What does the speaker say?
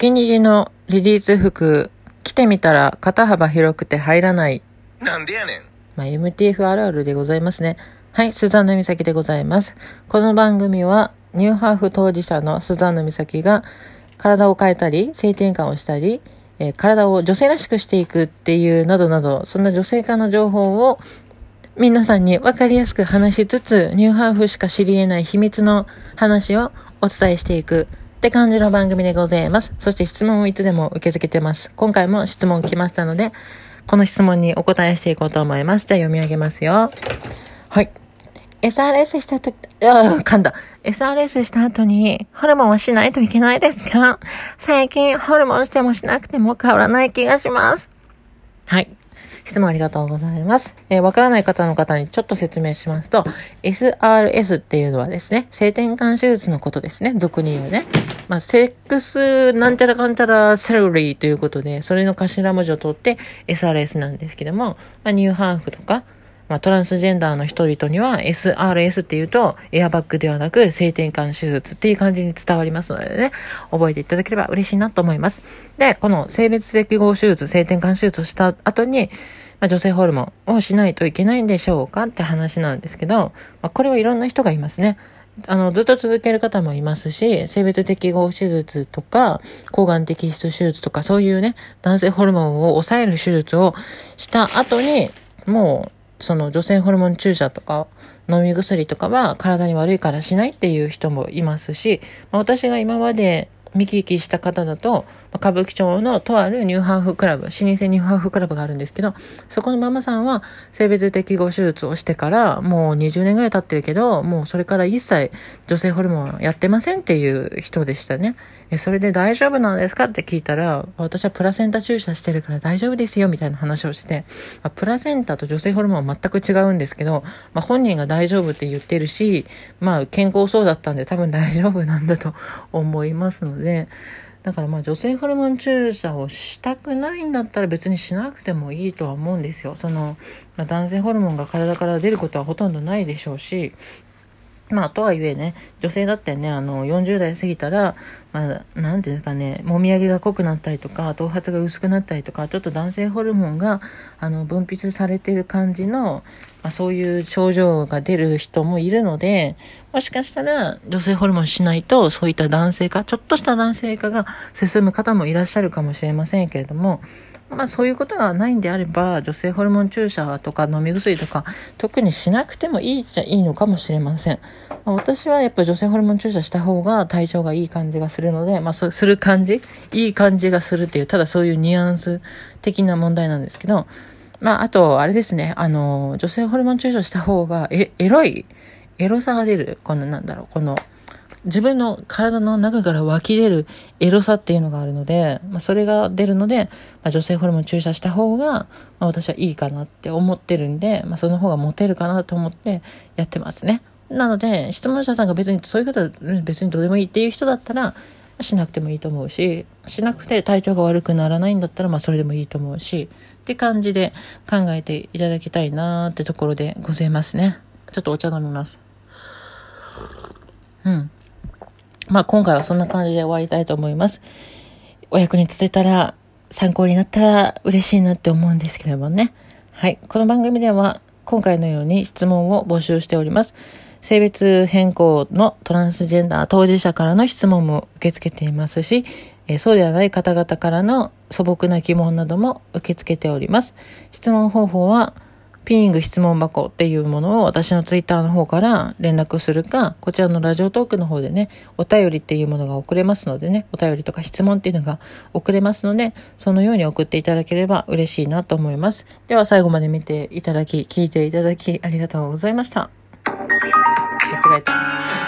気に入りのリリース服、着てみたら肩幅広くて入らない。なんでやねん。まあ、MTF あるあるでございますね。はい、スザンヌ美咲でございます。この番組は、ニューハーフ当事者のスザンヌ美咲が、体を変えたり、性転換をしたり、えー体を女性らしくしていくっていう、などなど、そんな女性化の情報を、皆さんに分かりやすく話しつつ、ニューハーフしか知り得ない秘密の話をお伝えしていくって感じの番組でございます。そして質問をいつでも受け付けてます。今回も質問来ましたので、この質問にお答えしていこうと思います。じゃあ読み上げますよ。はい。SRS したとき、あ、噛んだ。SRS した後に、ホルモンはしないといけないですか？最近、ホルモンしてもしなくても変わらない気がします。はい。質問ありがとうございます。えーわからない方の方にちょっと説明しますと、SRS っていうのはですね、性転換手術のことですね。俗に言うね。まあ、セックスなんちゃらかんちゃらセロリーということで、それの頭文字を取って SRS なんですけども、まあ、ニューハーフとか、まあ、トランスジェンダーの人々には SRS っていうとエアバッグではなく性転換手術っていう感じに伝わりますのでね、覚えていただければ嬉しいなと思います。で、この性別適合手術、性転換手術をした後に、まあ、女性ホルモンをしないといけないんでしょうかって話なんですけど、まあ、これはいろんな人がいますね。あの、ずっと続ける方もいますし、性別適合手術とか、抗がん摘出手術とか、そういうね、男性ホルモンを抑える手術をした後に、もう、その女性ホルモン注射とか、飲み薬とかは体に悪いからしないっていう人もいますし、まあ私が今まで見聞きした方だと、歌舞伎町のとあるニューハーフクラブ、老舗ニューハーフクラブがあるんですけど、そこのママさんは性別適合手術をしてからもう20年ぐらい経ってるけど、もうそれから一切女性ホルモンやってませんっていう人でしたね。え、それで大丈夫なんですかって聞いたら、私はプラセンタ注射してるから大丈夫ですよみたいな話をしてて、まプラセンタと女性ホルモンは全く違うんですけど、まあ、本人が大丈夫って言ってるし、まあ健康そうだったんで多分大丈夫なんだと思いますので、でだからまあ女性ホルモン注射をしたくないんだったら別にしなくてもいいとは思うんですよ。その、まあ、男性ホルモンが体から出ることはほとんどないでしょうし、まあ、とはいえね、女性だってね、あの、40代過ぎたら、まあ、なんていうんですかね、もみあげが濃くなったりとか、頭髪が薄くなったりとか、ちょっと男性ホルモンが、あの、分泌されてる感じの、まあ、そういう症状が出る人もいるので、もしかしたら、女性ホルモンしないと、そういった男性化、ちょっとした男性化が進む方もいらっしゃるかもしれませんけれども、まあそういうことがないんであれば、女性ホルモン注射とか飲み薬とか、特にしなくてもいいじゃいいのかもしれません。まあ私はやっぱ女性ホルモン注射した方が体調がいい感じがするので、まあそする感じ？いい感じがするっていう、ただそういうニュアンス的な問題なんですけど、まああと、あれですね、あの、女性ホルモン注射した方が、え、エロい、エロさが出る、このなんだろう、この、自分の体の中から湧き出るエロさっていうのがあるので、まあ、それが出るので、まあ、女性ホルモン注射した方が、まあ、私はいいかなって思ってるんで、まあ、その方がモテるかなと思ってやってますね。なので、質問者さんが別にそういうことは別にどうでもいいっていう人だったら、しなくてもいいと思うし、しなくて体調が悪くならないんだったら、まあそれでもいいと思うし、って感じで考えていただきたいなーってところでございますね。ちょっとお茶飲みます。うん。まあ今回はそんな感じで終わりたいと思います。お役に立てたら、参考になったら嬉しいなって思うんですけれどもね。はい。この番組では今回のように質問を募集しております。性別変更のトランスジェンダー当事者からの質問も受け付けていますし、えそうではない方々からの素朴な疑問なども受け付けております。質問方法は、ピーイング質問箱っていうものを私のツイッターの方から連絡するか、こちらのラジオトークの方でね、お便りっていうものが送れますのでね、お便りとか質問っていうのが送れますので、そのように送っていただければ嬉しいなと思います。では最後まで見ていただき、聞いていただきありがとうございました。間違えた。